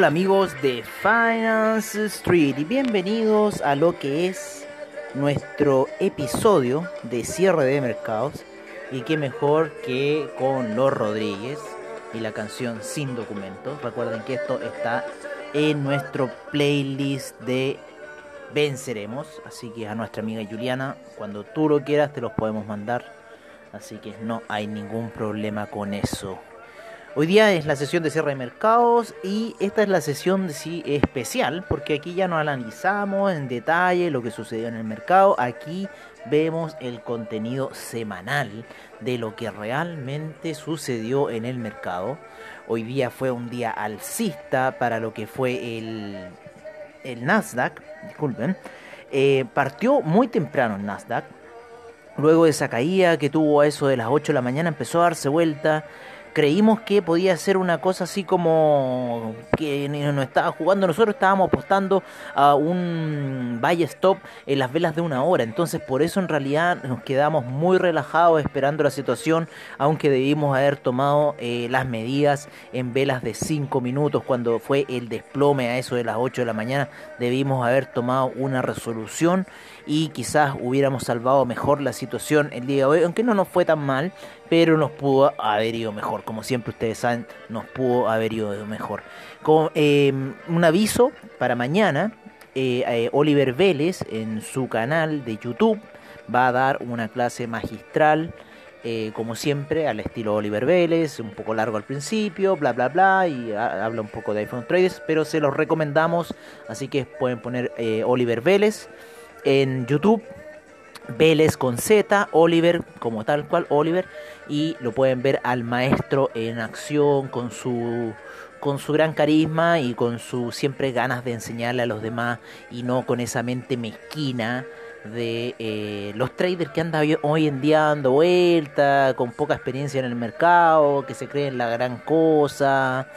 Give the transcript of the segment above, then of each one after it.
Hola amigos de Finance Street y bienvenidos a lo que es nuestro episodio de cierre de mercados y qué mejor que con Los Rodríguez y la canción Sin Documentos. Recuerden que esto está en nuestro playlist de Venceremos, así que a nuestra amiga Juliana, cuando tú lo quieras te los podemos mandar, así que no hay ningún problema con eso. Hoy día es la sesión de cierre de mercados y esta es la sesión de sí especial porque aquí ya no analizamos en detalle lo que sucedió en el mercado, aquí vemos el contenido semanal de lo que realmente sucedió en el mercado. Hoy día fue un día alcista para lo que fue el, el Nasdaq, disculpen, eh, partió muy temprano el Nasdaq, luego de esa caída que tuvo a eso de las 8 de la mañana empezó a darse vuelta creímos que podía ser una cosa así como que no estaba jugando. Nosotros estábamos apostando a un buy stop en las velas de una hora. Entonces, por eso en realidad nos quedamos muy relajados esperando la situación, aunque debimos haber tomado eh, las medidas en velas de 5 minutos cuando fue el desplome a eso de las 8 de la mañana. Debimos haber tomado una resolución y quizás hubiéramos salvado mejor la situación el día de hoy, aunque no nos fue tan mal, pero nos pudo haber ido mejor. Como siempre ustedes saben, nos pudo haber ido mejor. Con, em, un aviso para mañana, eh, eh, Oliver Vélez en su canal de YouTube va a dar una clase magistral. Eh, como siempre, al estilo Oliver Vélez, un poco largo al principio, bla bla bla, y habla un poco de iPhone Traders, pero se los recomendamos, así que pueden poner Oliver Vélez en YouTube. Vélez con Z, Oliver, como tal cual, Oliver, y lo pueden ver al maestro en acción con su con su gran carisma y con su siempre ganas de enseñarle a los demás y no con esa mente mezquina de eh, los traders que andan hoy en día dando vuelta, con poca experiencia en el mercado, que se creen la gran cosa.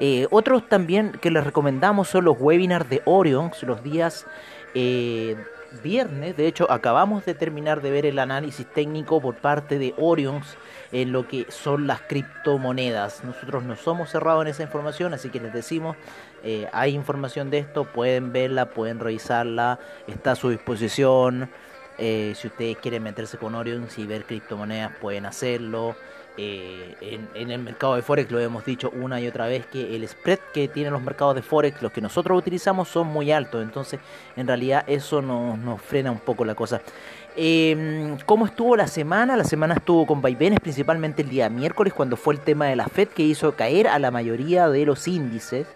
Eh, otros también que les recomendamos son los webinars de Orion, los días eh, viernes. De hecho, acabamos de terminar de ver el análisis técnico por parte de Orions en lo que son las criptomonedas. Nosotros no somos cerrados en esa información, así que les decimos, eh, hay información de esto, pueden verla, pueden revisarla, está a su disposición. Eh, si ustedes quieren meterse con Orions y ver criptomonedas, pueden hacerlo. Eh, en, el mercado de Forex lo hemos dicho una y otra vez que el spread que tienen los mercados de Forex, los que nosotros utilizamos, son muy altos. Entonces, en realidad, eso nos, frena un poco la cosa. Eh, ¿Cómo estuvo la semana? La semana estuvo con vaivenes, principalmente el día miércoles, cuando fue el tema de la Fed que hizo caer a la mayoría de los índices.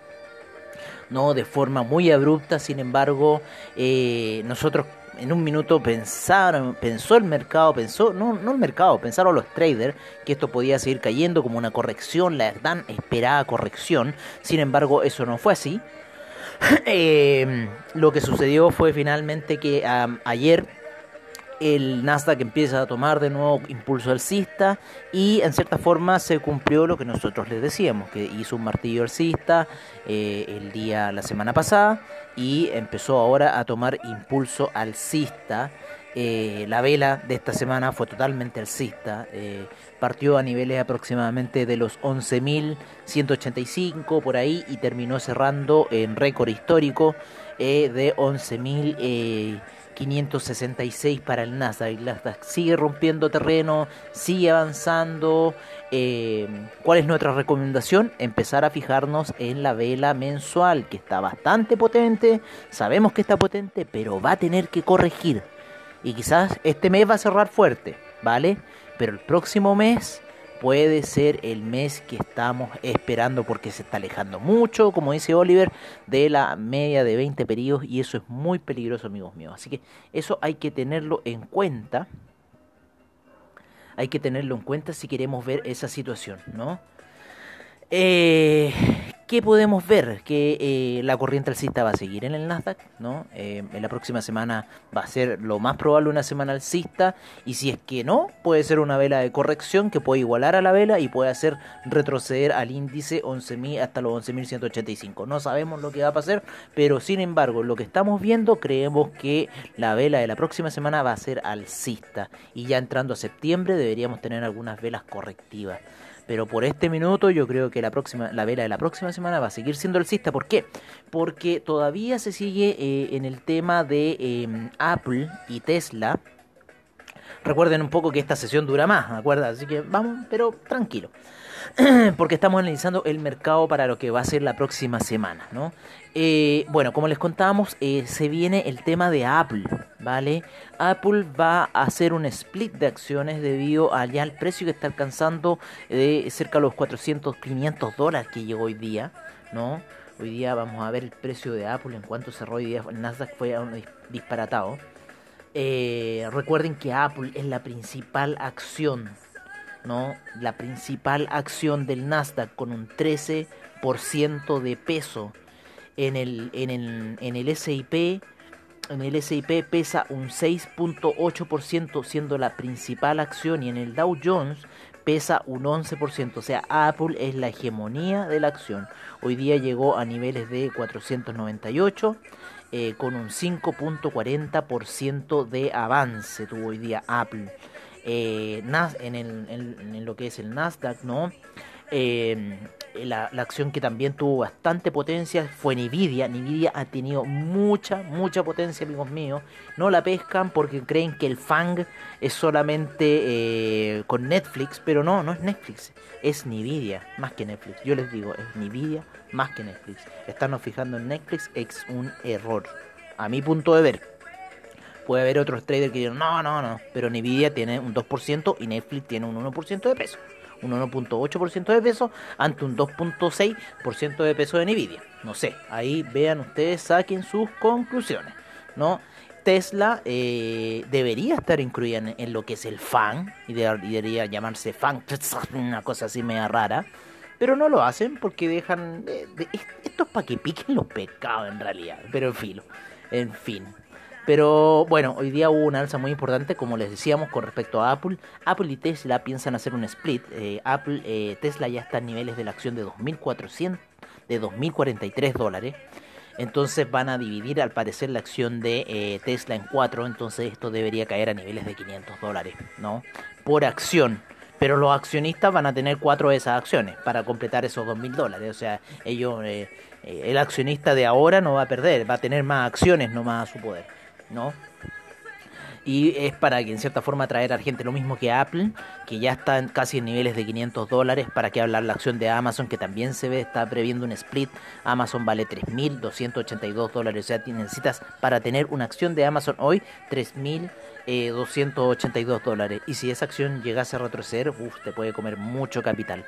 No de forma muy abrupta, sin embargo, eh, nosotros en un minuto pensaron, pensó el mercado, pensó, no, no el mercado, pensaron los traders que esto podía seguir cayendo como una corrección, la tan esperada corrección. Sin embargo, eso no fue así. Eh, lo que sucedió fue finalmente que ayer el Nasdaq empieza a tomar de nuevo impulso alcista y en cierta forma se cumplió lo que nosotros les decíamos, que hizo un martillo alcista eh, el día, la semana pasada y empezó ahora a tomar impulso alcista. Eh, la vela de esta semana fue totalmente alcista, eh, partió a niveles aproximadamente de los 11.185 por ahí y terminó cerrando en récord histórico de 11.000 566 para el Nasdaq. Nasdaq sigue rompiendo terreno, sigue avanzando. Eh, ¿Cuál es nuestra recomendación? Empezar a fijarnos en la vela mensual, que está bastante potente. Sabemos que está potente, pero va a tener que corregir. Y quizás este mes va a cerrar fuerte, ¿vale? Pero el próximo mes puede ser el mes que estamos esperando porque se está alejando mucho, como dice Oliver, de la media de 20 periodos y eso es muy peligroso, amigos míos. Así que eso hay que tenerlo en cuenta. Hay que tenerlo en cuenta si queremos ver esa situación, ¿no? Eh, ¿Qué podemos ver? Que eh, la corriente alcista va a seguir en el Nasdaq, ¿no? Eh, en la próxima semana va a ser lo más probable una semana alcista y si es que no, puede ser una vela de corrección que puede igualar a la vela y puede hacer retroceder al índice 11.000 hasta los 11.185. No sabemos lo que va a pasar, pero sin embargo, lo que estamos viendo creemos que la vela de la próxima semana va a ser alcista y ya entrando a septiembre deberíamos tener algunas velas correctivas. Pero por este minuto yo creo que la próxima, la vela de la próxima semana va a seguir siendo alcista. ¿Por qué? Porque todavía se sigue eh, en el tema de em, Apple y Tesla. Recuerden un poco que esta sesión dura más, ¿de acuerdo? Así que vamos, pero tranquilo. porque estamos analizando el mercado para lo que va a ser la próxima semana, ¿no? Eh, bueno, como les contábamos, eh, se viene el tema de Apple, ¿vale? Apple va a hacer un split de acciones debido allá al precio que está alcanzando de cerca de los 400, 500 dólares que llegó hoy día, ¿no? Hoy día vamos a ver el precio de Apple en cuanto cerró hoy día. Nasdaq fue disparatado. Eh, recuerden que Apple es la principal acción ¿no? La principal acción del Nasdaq con un 13% de peso. En el, en el, en el SIP en el SIP pesa un 6.8% siendo la principal acción y en el Dow Jones pesa un 11%, o sea, Apple es la hegemonía de la acción. Hoy día llegó a niveles de 498 eh, con un 5.40% de avance tuvo hoy día Apple eh, en, el, en, lo que es el Nasdaq, ¿no? Eh, la, acción que también tuvo bastante potencia fue Nvidia. Nvidia ha tenido mucha, mucha potencia, amigos míos. No la pescan porque creen que el FANG es solamente eh, con Netflix, pero no, no es Netflix, es Nvidia más que Netflix. Yo les digo, es Nvidia más que Netflix. Estarnos fijando en Netflix es un error, a mi punto de ver. Puede haber otros traders que digan, no, no, no, pero Nvidia tiene un 2% y Netflix tiene un 1% de peso. Un 1.8% de peso ante un 2.6% de peso de Nvidia. No sé, ahí vean ustedes, saquen sus conclusiones. ¿no? Tesla eh, debería estar incluida en, lo que es el FAN, y, debería llamarse FAN, una cosa así media rara, pero no lo hacen porque dejan... esto es para que piquen los pecados en realidad, pero en fin, en fin. Pero bueno, hoy día hubo una alza muy importante, como les decíamos, con respecto a Apple. Apple y Tesla piensan hacer un split. Eh, Apple, eh, Tesla ya está en niveles de la acción de 2.400, de 2.043 dólares. Entonces van a dividir al parecer la acción de eh, Tesla en cuatro. Entonces esto debería caer a niveles de 500 dólares, ¿no? Por acción. Pero los accionistas van a tener cuatro de esas acciones para completar esos 2.000 dólares. O sea, ellos, el accionista de ahora no va a perder, va a tener más acciones nomás a su poder. Y es para que en cierta forma atraer a gente, lo mismo que Apple, que ya está casi en niveles de 500 dólares, para que hablar la acción de Amazon, que también se ve, está previendo un split, Amazon vale 3.282 dólares, o sea, necesitas para tener una acción de Amazon hoy 3.282 dólares, y si esa acción llegase a retroceder, uf, te puede comer mucho capital.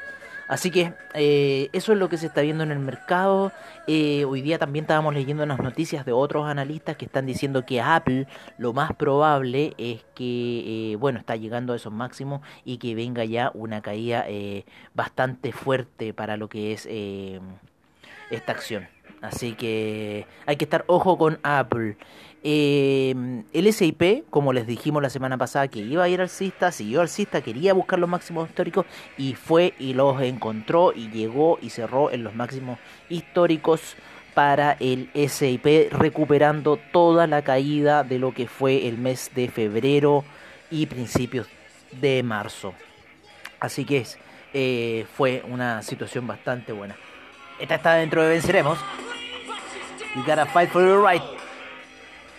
Así que eh, eso es lo que se está viendo en el mercado. Eh, hoy día también estábamos leyendo unas noticias de otros analistas que están diciendo que Apple lo más probable es que, eh, bueno, está llegando a esos máximos y que venga ya una caída bastante fuerte para lo que es esta acción. Así que hay que estar ojo con Apple. Eh, el SIP, como les dijimos la semana pasada, que iba a ir alcista, siguió alcista, quería buscar los máximos históricos y fue y los encontró y llegó y cerró en los máximos históricos para el SIP, recuperando toda la caída de lo que fue el mes de febrero y principios de marzo. Así que eh, fue una situación bastante buena. Esta está dentro de Venceremos. You gotta fight for your right.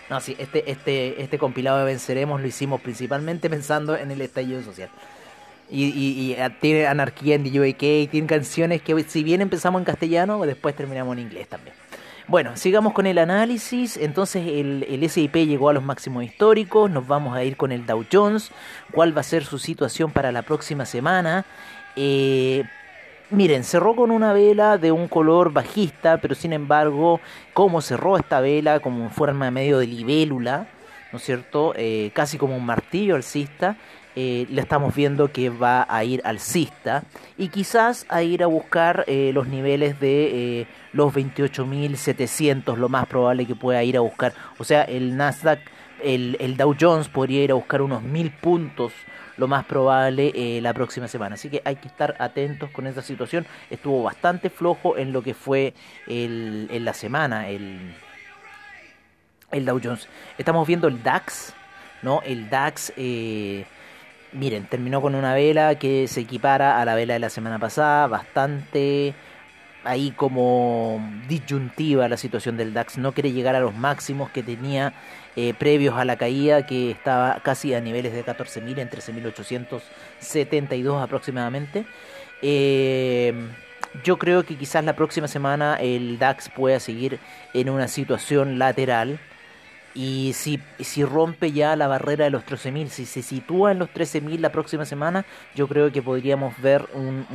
No, sí, este, este, este compilado de Venceremos lo hicimos principalmente pensando en el estallido social. Y, y, tiene anarquía en DJK, tiene canciones que si bien empezamos en castellano, después terminamos en inglés también. Bueno, sigamos con el análisis. Entonces el, el SIP llegó a los máximos históricos. Nos vamos a ir con el Dow Jones. ¿Cuál va a ser su situación para la próxima semana? Eh, Miren, cerró con una vela de un color bajista, pero sin embargo, como cerró esta vela como en forma medio de libélula, ¿no es cierto? Eh, casi como un martillo alcista. Eh, le estamos viendo que va a ir alcista y quizás a ir a buscar eh, los niveles de los 28.700, lo más probable que pueda ir a buscar. O sea, el Nasdaq, el, el Dow Jones podría ir a buscar unos 1.000 puntos lo más probable eh, la próxima semana. Así que hay que estar atentos con esta situación. Estuvo bastante flojo en lo que fue el, en la semana el, el Dow Jones. Estamos viendo el DAX, ¿no? El DAX, eh, miren, terminó con una vela que se equipara a la vela de la semana pasada, bastante ahí como disyuntiva la situación del DAX, no quiere llegar a los máximos que tenía eh, previos a la caída, que estaba casi a niveles de 14.000, en 13.872 aproximadamente. Eh, yo creo que quizás la próxima semana el DAX pueda seguir en una situación lateral y si, si rompe ya la barrera de los 13.000, si se sitúa en los 13.000 la próxima semana, yo creo que podríamos ver un,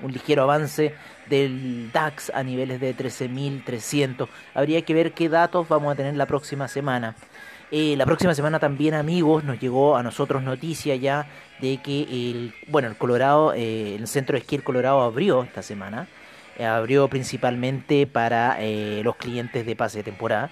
un, ligero avance del DAX a niveles de 13.300. Habría que ver qué datos vamos a tener la próxima semana. Eh, la próxima semana también, amigos, nos llegó a nosotros noticia ya de que el, bueno, el Colorado, eh, el centro de esquí el Colorado abrió esta semana. Eh, abrió principalmente para eh, los clientes de pase de temporada.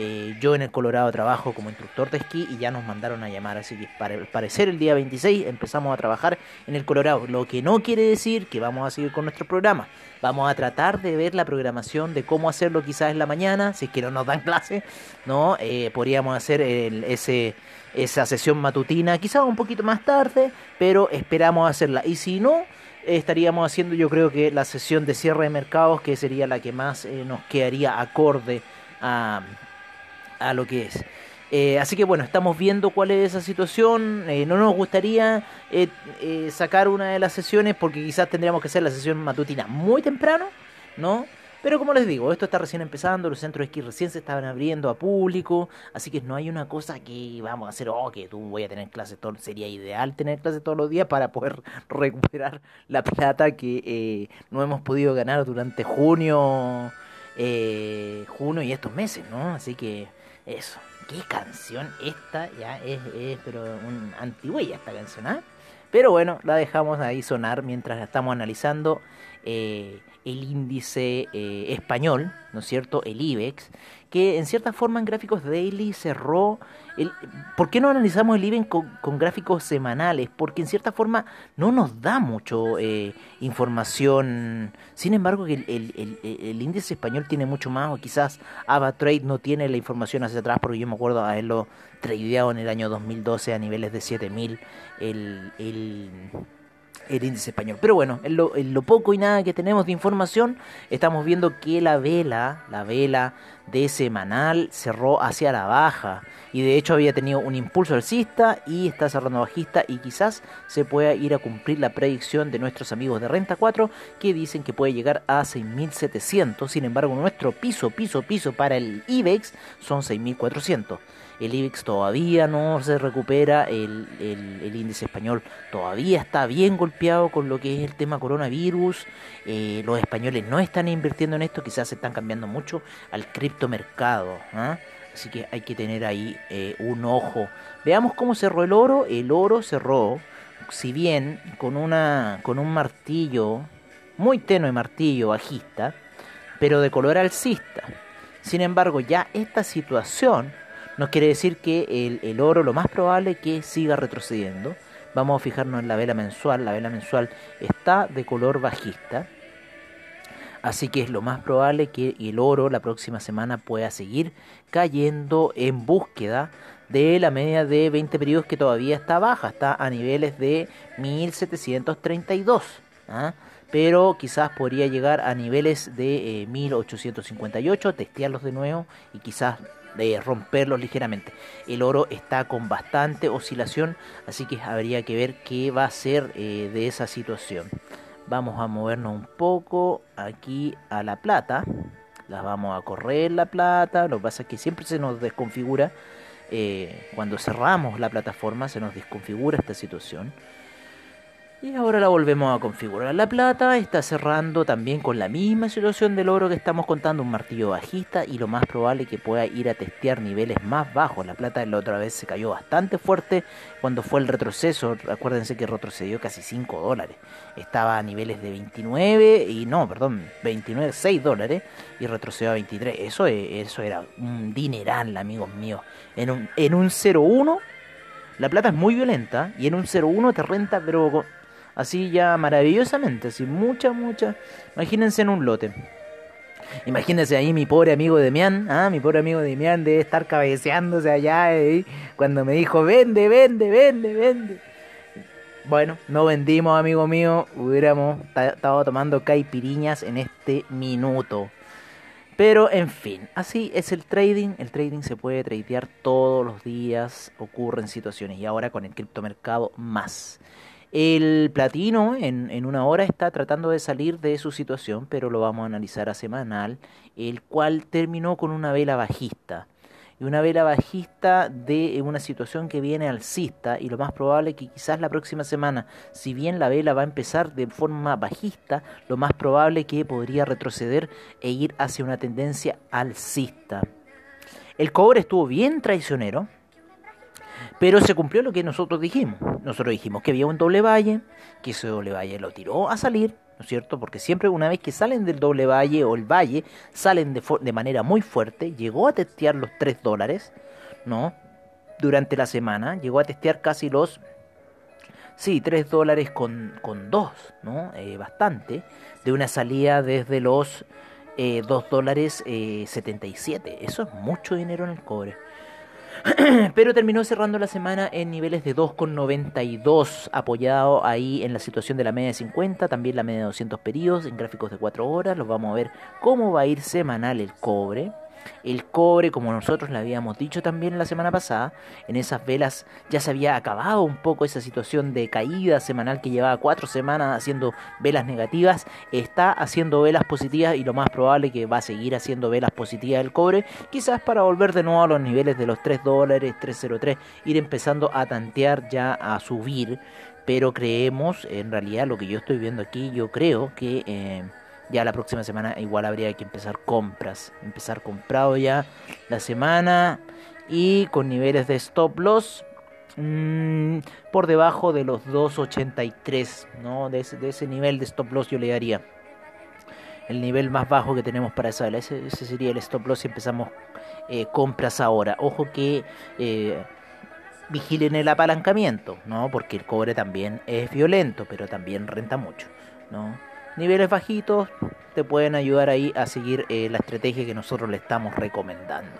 Eh, yo en el Colorado trabajo como instructor de esquí y ya nos mandaron a llamar, así que para parecer el día 26 empezamos a trabajar en el Colorado, lo que no quiere decir que vamos a seguir con nuestro programa. Vamos a tratar de ver la programación de cómo hacerlo quizás en la mañana, si es que no nos dan clase, ¿no? Eh, podríamos hacer ese, esa sesión matutina, quizás un poquito más tarde, pero esperamos hacerla. Y si no, estaríamos haciendo yo creo que la sesión de cierre de mercados, que sería la que más eh, nos quedaría acorde a a lo que es. Eh, así que bueno, estamos viendo cuál es esa situación. Eh, no nos gustaría eh, eh, sacar una de las sesiones porque quizás tendríamos que hacer la sesión matutina muy temprano, ¿no? Pero como les digo, esto está recién empezando, los centros de esquí recién se estaban abriendo a público, así que no hay una cosa que vamos a hacer, oh, que tú voy a tener clases todos, sería ideal tener clases todos los días para poder recuperar la plata que eh, no hemos podido ganar durante junio, junio y estos meses, ¿no? Así que eso, qué canción esta, ya es, pero un antigüella esta canción, ¿ah? Pero bueno, la dejamos ahí sonar mientras estamos analizando eh, el índice eh, español, ¿no es cierto? El IBEX, que en cierta forma en gráficos daily cerró. ¿Por qué no analizamos el IBEX con, gráficos semanales? Porque en cierta forma no nos da mucho eh, información. Sin embargo, el, el, índice español tiene mucho más, o quizás AvaTrade no tiene la información hacia atrás, porque yo me acuerdo haberlo tradeado en el año 2012 a niveles de 7000. El. el el índice español. Pero bueno, en lo, en lo, poco y nada que tenemos de información, estamos viendo que la vela, la vela de semanal cerró hacia la baja. Y de hecho había tenido un impulso alcista y está cerrando bajista y quizás se pueda ir a cumplir la predicción de nuestros amigos de Renta 4 que dicen que puede llegar a 6.700. Sin embargo, nuestro piso, piso, piso para el IBEX son 6.400 el IBEX todavía no se recupera, el, el, índice español todavía está bien golpeado con lo que es el tema coronavirus, eh, los españoles no están invirtiendo en esto, quizás se están cambiando mucho al criptomercado, ¿eh? así que hay que tener ahí eh, un ojo. Veamos cómo cerró el oro, el oro cerró, si bien con, una, con un martillo, muy tenue martillo bajista, pero de color alcista. Sin embargo, ya esta situación nos quiere decir que el, el oro lo más probable es que siga retrocediendo. Vamos a fijarnos en la vela mensual. La vela mensual está de color bajista. Así que es lo más probable que el oro la próxima semana pueda seguir cayendo en búsqueda de la media de 20 periodos que todavía está baja, está a niveles de 1732. ¿ah? Pero quizás podría llegar a niveles de eh, 1858, testearlos de nuevo y quizás de romperlos ligeramente. El oro está con bastante oscilación, así que habría que ver qué va a ser eh, de esa situación. Vamos a movernos un poco aquí a la plata. La vamos a correr la plata. Lo que pasa es que siempre se nos desconfigura. Eh, cuando cerramos la plataforma se nos desconfigura esta situación. Y ahora la volvemos a configurar. La plata está cerrando también con la misma situación del oro que estamos contando, un martillo bajista y lo más probable que pueda ir a testear niveles más bajos. La plata la otra vez se cayó bastante fuerte cuando fue el retroceso. Acuérdense que retrocedió casi 5 dólares. Estaba a niveles de 29 y no, perdón, 29, 6 dólares y retrocedió a 23. Eso, eso era un dineral, amigos míos. En un, en un 0.1 la plata es muy violenta y en un 0.1 te renta, pero así ya maravillosamente, así mucha, mucha. Imagínense en un lote. Imagínense ahí mi pobre amigo Demián, ah, mi pobre amigo Demián debe estar cabeceándose allá eh, cuando me dijo, vende, vende, vende, vende. Bueno, no vendimos, amigo mío, hubiéramos estado tomando caipiriñas en este minuto. Pero en fin, así es el trading. El trading se puede tradear todos los días, ocurren situaciones y ahora con el criptomercado más. El platino en, en, una hora está tratando de salir de su situación, pero lo vamos a analizar a semanal, el cual terminó con una vela bajista. Y una vela bajista de una situación que viene alcista y lo más probable es que quizás la próxima semana, si bien la vela va a empezar de forma bajista, lo más probable es que podría retroceder e ir hacia una tendencia alcista. El cobre estuvo bien traicionero, pero se cumplió lo que nosotros dijimos. Nosotros dijimos que había un doble valle, que ese doble valle lo tiró a salir, ¿no es cierto? Porque siempre una vez que salen del doble valle o el valle, salen de, de manera muy fuerte, llegó a testear los 3 dólares, ¿no? Durante la semana, llegó a testear casi los, sí, 3 dólares con, con 2, ¿no? Eh, bastante, de una salida desde los eh, 2 dólares eh, 77. Eso es mucho dinero en el cobre. pero terminó cerrando la semana en niveles de 2,92, apoyado ahí en la situación de la media de 50, también la media de 200 periodos, en gráficos de 4 horas, los vamos a ver cómo va a ir semanal el cobre. El cobre, como nosotros le habíamos dicho también la semana pasada, en esas velas ya se había acabado un poco esa situación de caída semanal que llevaba cuatro semanas haciendo velas negativas, está haciendo velas positivas y lo más probable que va a seguir haciendo velas positivas el cobre, quizás para volver de nuevo a los niveles de los 3 dólares, 303, ir empezando a tantear ya a subir, pero creemos, en realidad lo que yo estoy viendo aquí, yo creo que... Eh, ya la próxima semana igual habría que empezar compras. Empezar comprado ya la semana y con niveles de stop loss mmm, por debajo de los 2.83, ¿no? De ese, de ese, nivel de stop loss yo le daría. El nivel más bajo que tenemos para esa. Ese, ese sería el stop loss si empezamos eh, compras ahora. Ojo que eh, vigilen el apalancamiento, ¿no? Porque el cobre también es violento, pero también renta mucho, ¿no? Niveles bajitos te pueden ayudar ahí a seguir eh, la estrategia que nosotros le estamos recomendando.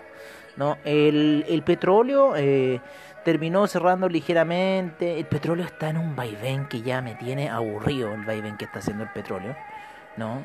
¿no? El, el petróleo eh, terminó cerrando ligeramente. El petróleo está en un vaivén que ya me tiene aburrido el vaivén que está haciendo el petróleo. ¿no?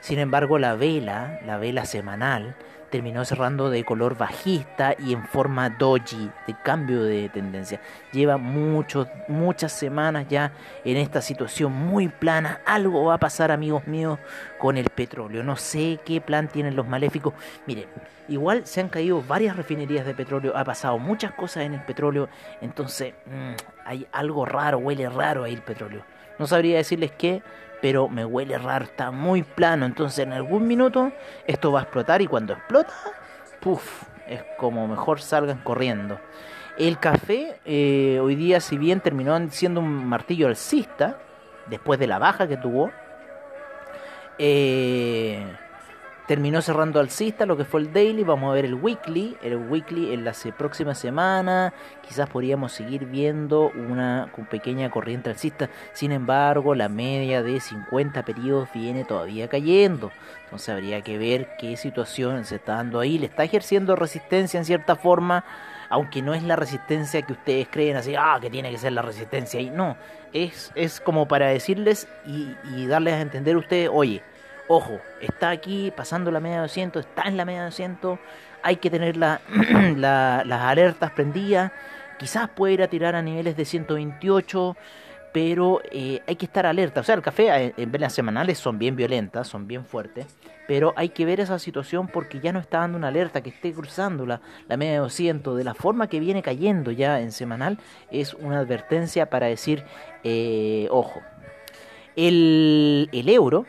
Sin embargo, la vela, la vela semanal, terminó cerrando de color bajista y en forma doji, de cambio de tendencia. Lleva muchos, muchas semanas ya en esta situación muy plana. Algo va a pasar, amigos míos, con el petróleo. No sé qué plan tienen los maléficos. Miren, igual se han caído varias refinerías de petróleo, ha pasado muchas cosas en el petróleo, entonces mmm, hay algo raro, huele raro ahí el petróleo. No sabría decirles qué, pero me huele raro, está muy plano, entonces en algún minuto esto va a explotar y cuando explota, puff, es como mejor salgan corriendo. El café eh, hoy día, si bien terminó siendo un martillo alcista, después de la baja que tuvo, eh, terminó cerrando alcista lo que fue el daily. Vamos a ver el weekly. El weekly en la próxima semana. Quizás podríamos seguir viendo una pequeña corriente alcista. Sin embargo, la media de 50 periodos viene todavía cayendo. Entonces habría que ver qué situación se está dando ahí. Le está ejerciendo resistencia en cierta forma. Aunque no es la resistencia que ustedes creen así, ah, que tiene que ser la resistencia ahí. No, es, es como para decirles y, y darles a entender a ustedes, oye, Ojo, está aquí pasando la media de 200, está en la media de 200, hay que tener la, la, las alertas prendidas, quizás puede ir a tirar a niveles de 128, pero eh, hay que estar alerta. O sea, el café eh, en velas semanales son bien violentas, son bien fuertes, pero hay que ver esa situación porque ya no está dando una alerta que esté cruzando la, media de 200 de la forma que viene cayendo ya en semanal, es una advertencia para decir, eh, ojo, El, el euro,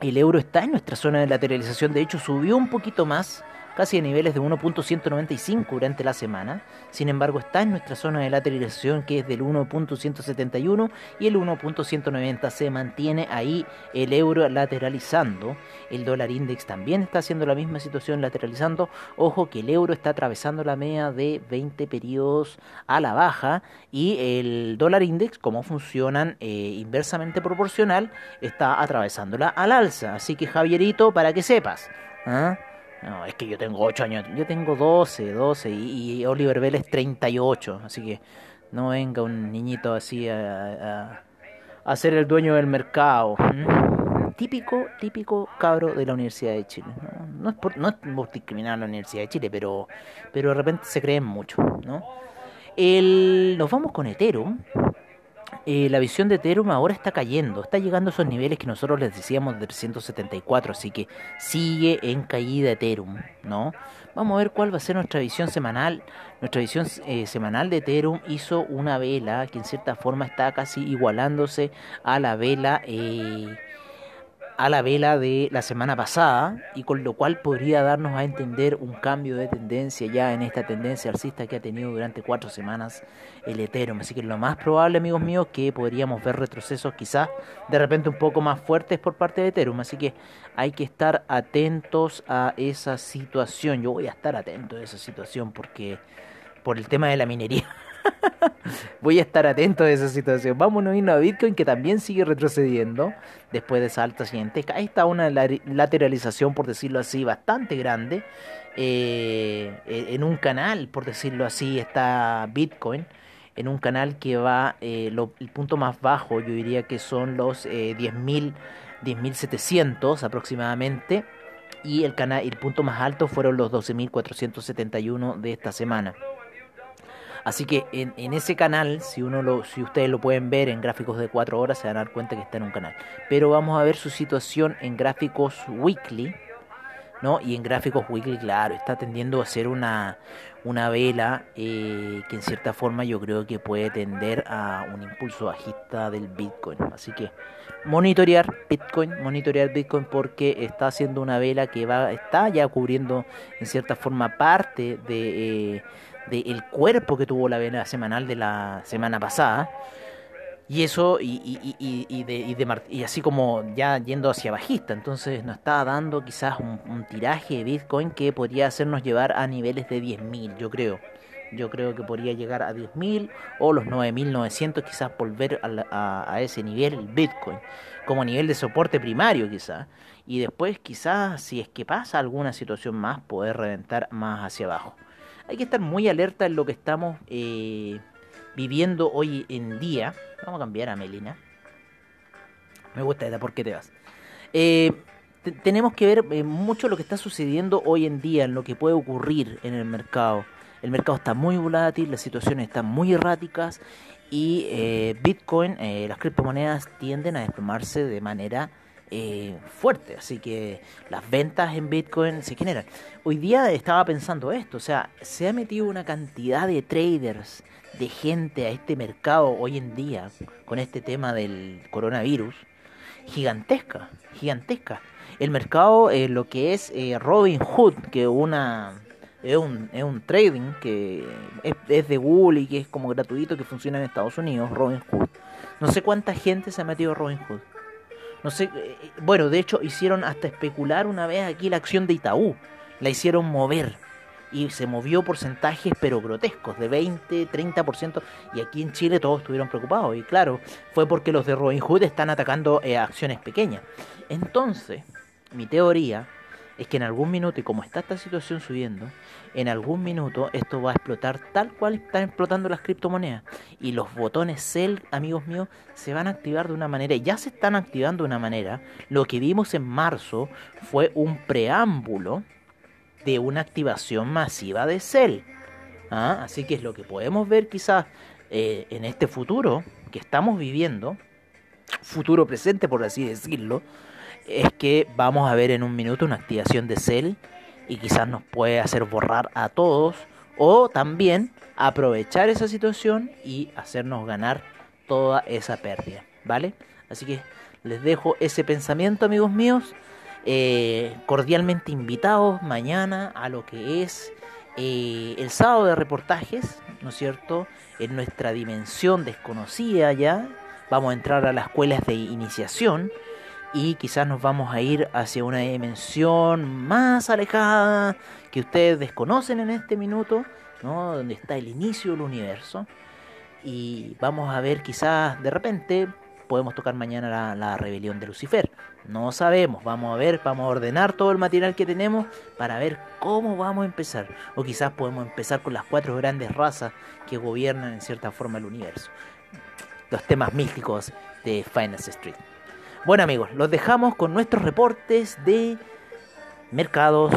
el euro está en nuestra zona de lateralización, de hecho subió un poquito más casi a niveles de 1.195 durante la semana. Sin embargo, está en nuestra zona de lateralización que es del 1.171 y el 1.190 se mantiene ahí el euro lateralizando. El dólar index también está haciendo la misma situación lateralizando. Ojo que el euro está atravesando la media de 20 periodos a la baja y el dólar index, como funcionan eh, inversamente proporcional, está atravesándola al alza. Así que Javierito, para que sepas. ¿ah? No, es que yo tengo 8 años. Yo tengo 12, 12 y, Oliver Vélez 38. Así que no venga un niñito así a, a, ser el dueño del mercado. Típico, típico cabro de la Universidad de Chile. No, es, por, no es por discriminar a la Universidad de Chile, pero, pero de repente se creen mucho. ¿no? El, nos vamos con Ethereum. Eh, la visión de Ethereum ahora está cayendo, está llegando a esos niveles que nosotros les decíamos de 374, así que sigue en caída Ethereum, ¿no? Vamos a ver cuál va a ser nuestra visión semanal. Nuestra visión eh, semanal de Ethereum hizo una vela que en cierta forma está casi igualándose a la vela eh, a la vela de la semana pasada y con lo cual podría darnos a entender un cambio de tendencia ya en esta tendencia alcista que ha tenido durante cuatro semanas el Ethereum. Así que lo más probable, amigos míos, que podríamos ver retrocesos quizás de repente un poco más fuertes por parte de Ethereum. Así que hay que estar atentos a esa situación. Yo voy a estar atento a esa situación porque por el tema de la minería. Voy a estar atento a esa situación. Vámonos a Bitcoin que también sigue retrocediendo después de esa alta siguiente. Ahí está una lateralización, por decirlo así, bastante grande. Eh, e-, en un canal, por decirlo así, está Bitcoin. En un canal que va, eh, el punto más bajo, yo diría que son los eh, 10.000, 10.700 aproximadamente. Y el, canal, el punto más alto fueron los 12.471 de esta semana. Así que en, en, ese canal, si uno lo, si ustedes lo pueden ver en gráficos de 4 horas, se van a dar cuenta que está en un canal. Pero vamos a ver su situación en gráficos weekly, ¿no? Y en gráficos weekly, claro, está tendiendo a ser una, una vela eh, que en cierta forma yo creo que puede tender a un impulso bajista del Bitcoin. Así que monitorear Bitcoin, monitorear Bitcoin porque está haciendo una vela que va, está ya cubriendo en cierta forma parte de... Eh, del cuerpo que tuvo la vena semanal de la semana pasada. Y eso, y, y, y, y, de, y así como ya yendo hacia bajista, entonces nos está dando quizás un, tiraje de Bitcoin que podría hacernos llevar a niveles de 10.000, yo creo. Yo creo que podría llegar a 10.000 o los 9.900, quizás volver a, a, ese nivel, el Bitcoin, como nivel de soporte primario quizás. Y después quizás, si es que pasa alguna situación más, poder reventar más hacia abajo hay que estar muy alerta en lo que estamos eh, viviendo hoy en día. Vamos a cambiar a Melina. Me gusta esta, ¿por qué te vas? Eh, tenemos que ver eh, mucho lo que está sucediendo hoy en día, en lo que puede ocurrir en el mercado. El mercado está muy volátil, las situaciones están muy erráticas y Bitcoin, las criptomonedas tienden a desplomarse de manera eh, fuerte, así que las ventas en Bitcoin se generan. Hoy día estaba pensando esto, o sea, se ha metido una cantidad de traders, de gente a este mercado hoy en día con este tema del coronavirus, gigantesca, gigantesca. El mercado, eh, lo que es eh, Robin Hood, que una es un, es un trading que es, es, de Google y que es como gratuito que funciona en Estados Unidos, Robin Hood. No sé cuánta gente se ha metido Robin Hood. No sé, eh, eh, bueno, de hecho hicieron hasta especular una vez aquí la acción de Itaú. La hicieron mover y se movió porcentajes pero grotescos, de 20, 30%, y aquí en Chile todos estuvieron preocupados, y claro, fue porque los de Robinhood están atacando eh, acciones pequeñas. Entonces, mi teoría es que en algún minuto, y como está esta situación subiendo, en algún minuto esto va a explotar tal cual están explotando las criptomonedas. Y los botones Sell, amigos míos, se van a activar de una manera, ya se están activando de una manera. Lo que vimos en marzo fue un preámbulo de una activación masiva de Sell. ¿Ah? Así que es lo que podemos ver quizás eh, en este futuro que estamos viviendo, futuro presente por así decirlo, es que vamos a ver en un minuto una activación de Cell y quizás nos puede hacer borrar a todos o también aprovechar esa situación y hacernos ganar toda esa pérdida, ¿vale? Así que les dejo ese pensamiento, amigos míos. Eh, cordialmente invitados mañana a lo que es eh, el sábado de reportajes, ¿no es cierto? En nuestra dimensión desconocida ya. Vamos a entrar a las escuelas de iniciación y quizás nos vamos a ir hacia una dimensión más alejada que ustedes desconocen en este minuto, ¿no? Donde está el inicio del universo. Y vamos a ver quizás de repente podemos tocar mañana la, rebelión de Lucifer. No sabemos, vamos a ver, vamos a ordenar todo el material que tenemos para ver cómo vamos a empezar. O quizás podemos empezar con las cuatro grandes razas que gobiernan en cierta forma el universo. Los temas místicos de Finance Street. Bueno amigos, los dejamos con nuestros reportes de mercados,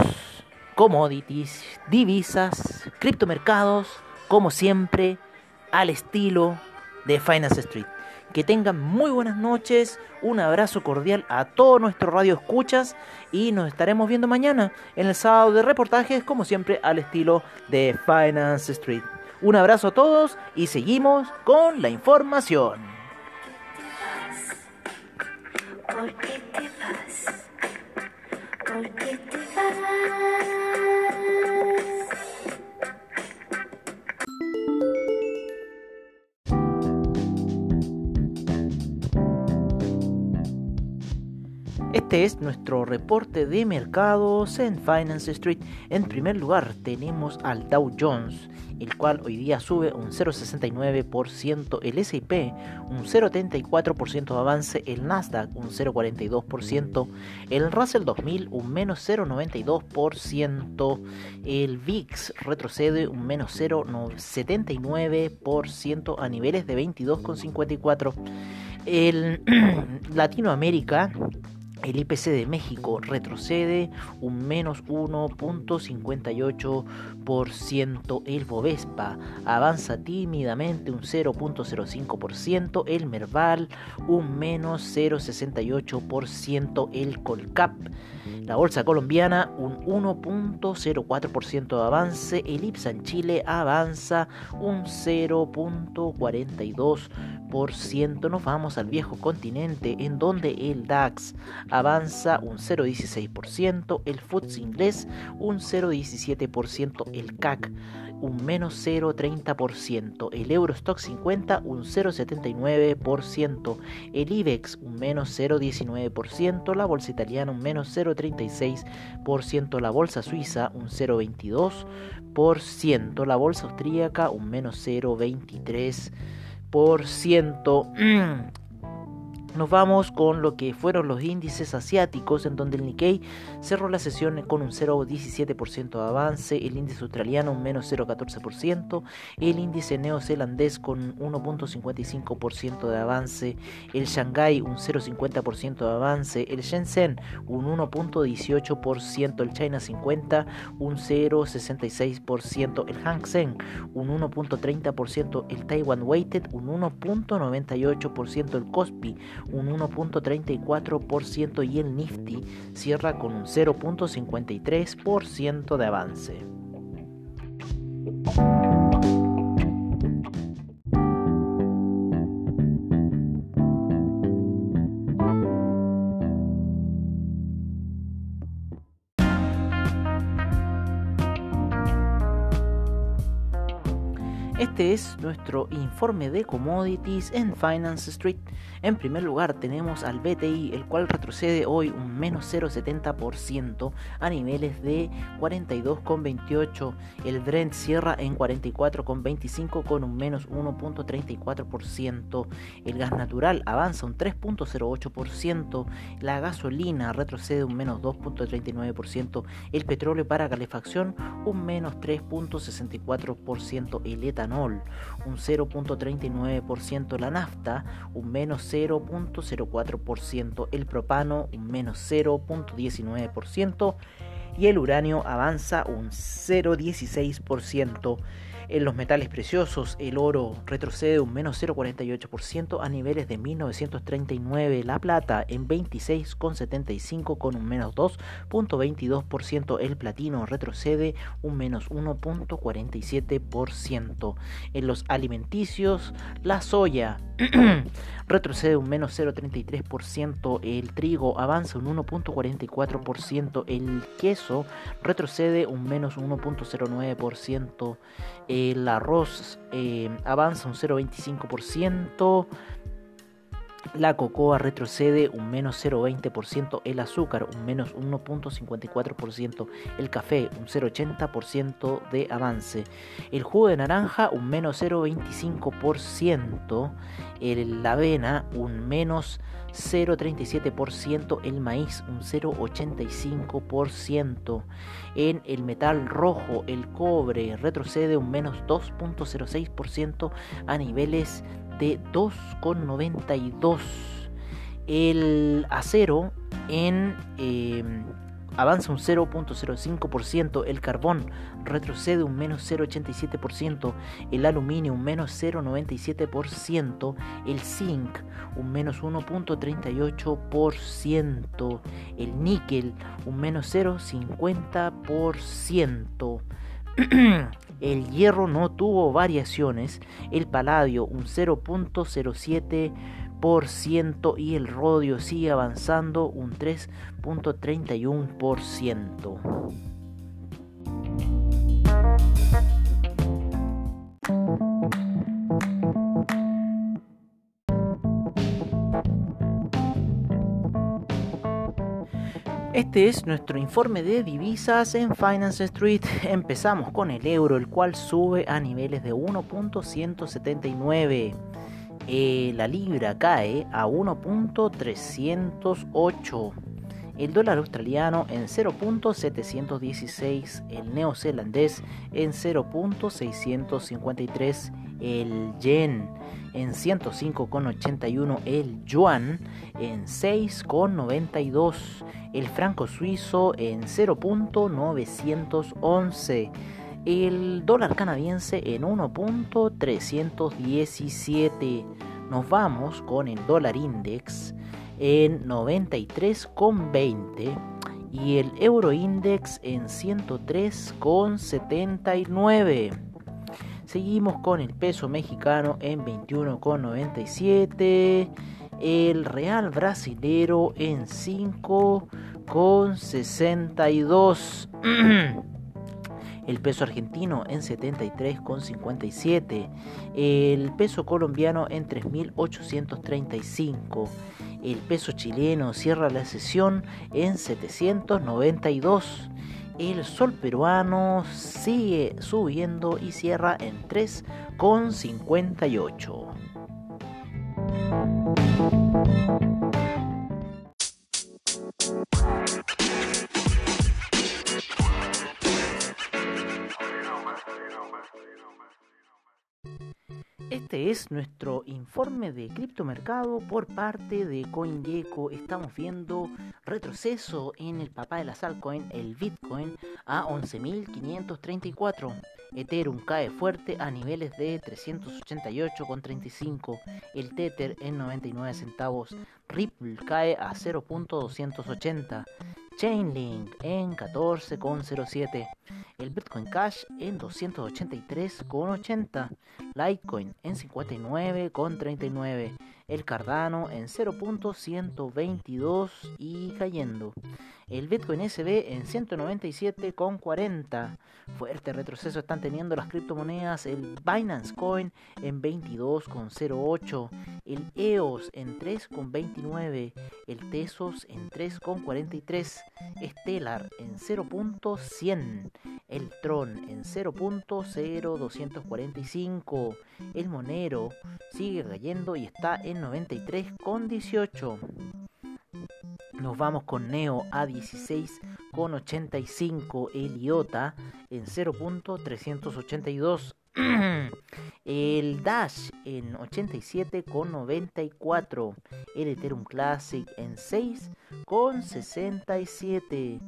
commodities, divisas, criptomercados, como siempre, al estilo de Finance Street. Que tengan muy buenas noches, un abrazo cordial a todos nuestros radio escuchas y nos estaremos viendo mañana en el sábado de reportajes, como siempre, al estilo de Finance Street. Un abrazo a todos y seguimos con la información. Este es nuestro reporte de mercados en Finance Street. En primer lugar tenemos al Dow Jones, el cual hoy día sube un 0,69%, el S&P un 0,34% de avance, el Nasdaq un 0,42%, el Russell 2000 un menos 0,92%, el VIX retrocede un menos 0,79% a niveles de 22,54%. El Latinoamérica el IPC de México retrocede un menos 1.58%. El Bovespa avanza tímidamente un 0.05%. El Merval un menos 0.68%. El Colcap, la bolsa colombiana, un 1.04% de avance. El IPSA en Chile avanza un 0.42%. Nos vamos al viejo continente en donde el DAX avanza un 0,16%, el FTSE inglés un 0,17%, el CAC un menos 0,30%, el Eurostock 50 un 0,79%, el IBEX un menos 0,19%, la bolsa italiana un menos 0,36%, la bolsa suiza un 0,22%, la bolsa austríaca un menos 0,23%. Nos vamos con lo que fueron los índices asiáticos, en donde el Nikkei cerró la sesión con un 0,17% de avance, el índice australiano un menos 0,14%, el índice neozelandés con 1,55% de avance, el Shanghai un 0,50% de avance, el Shenzhen un 1,18%, el China 50 un 0,66%, el Hang Seng un 1,30%, el Taiwan Weighted un 1,98%, el Kospi un 1.34% y el Nifty cierra con un 0.53% de avance. Este es nuestro informe de commodities en Finance Street. En primer lugar tenemos al BTI, el cual retrocede hoy un menos 0,70% a niveles de 42,28. El Brent cierra en 44,25 con un menos 1,34%. El gas natural avanza un 3,08%. La gasolina retrocede un menos 2,39%. El petróleo para calefacción un menos 3,64%. El etanol un 0,39%. La nafta un menos 0.04%, el propano un menos 0.19% y el uranio avanza un 0.16%. En los metales preciosos, el oro retrocede un menos 0,48% a niveles de 1939. La plata en 26,75 con un menos 2,22%. El platino retrocede un menos 1,47%. En los alimenticios, la soya retrocede un menos 0,33%, el trigo avanza un 1,44%, el queso retrocede un menos 1,09%, el arroz eh, avanza un 0,25%, la cocoa retrocede un menos 0,20%, el azúcar un menos 1,54%, el café un 0,80% de avance, el jugo de naranja un menos 0,25%, la avena un menos 0,37%, el maíz un 0,85%, en el metal rojo el cobre retrocede un menos 2,06% a niveles de 2,92. El acero en em, avanza un 0.05%, el carbón retrocede un menos 0.87%, el aluminio un menos 0.97%, el zinc un menos 1.38%, el níquel un menos 0.50%. El hierro no tuvo variaciones, el paladio un 0.07% y el rodio sigue avanzando un 3.31%. Este es nuestro informe de divisas en Finance Street. Empezamos con el euro, el cual sube a niveles de 1.179. Eh, la libra cae a 1.308. El dólar australiano en 0.716. El neozelandés en 0.653. El yen en 105,81. El yuan en 6,92 el franco suizo en 0.911, el dólar canadiense en 1.317. Nos vamos con el dólar index en 93,20 y el euro index en 103,79. Seguimos con el peso mexicano en 21,97 el real brasilero en 5,62. el peso argentino en 73,57, el peso colombiano en 3.835, el peso chileno cierra la sesión en 792, el sol peruano sigue subiendo y cierra en 3,58. Este es nuestro informe de criptomercado por parte de CoinGecko. Estamos viendo retroceso en el papá de las altcoins, el Bitcoin, a 11.534. Ethereum cae fuerte a niveles de 388,35. El Tether en 99 centavos. Ripple cae a 0.280. Chainlink en 14,07. El Bitcoin Cash en 283,80. Litecoin en 59,39. El Cardano en 0.122 y cayendo. El Bitcoin SB en 197,40. Fuerte retroceso están teniendo las criptomonedas. El Binance Coin en 22,08. El EOS en 3,29. El Tesos en 3,43. Stellar en 0.100. El Tron en 0.0245. El Monero sigue cayendo y está en 93,18. Nos vamos con Neo A16 con 85, el IOTA en 0.382. El Dash en 87 con 94. El Ethereum Classic en 6 con 67.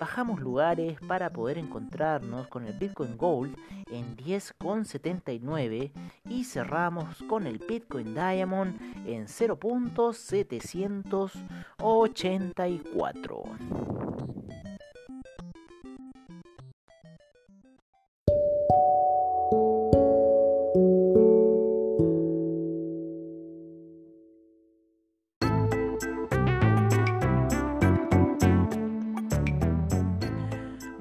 Bajamos lugares para poder encontrarnos con el Bitcoin Gold en 10,79 y cerramos con el Bitcoin Diamond en 0.784.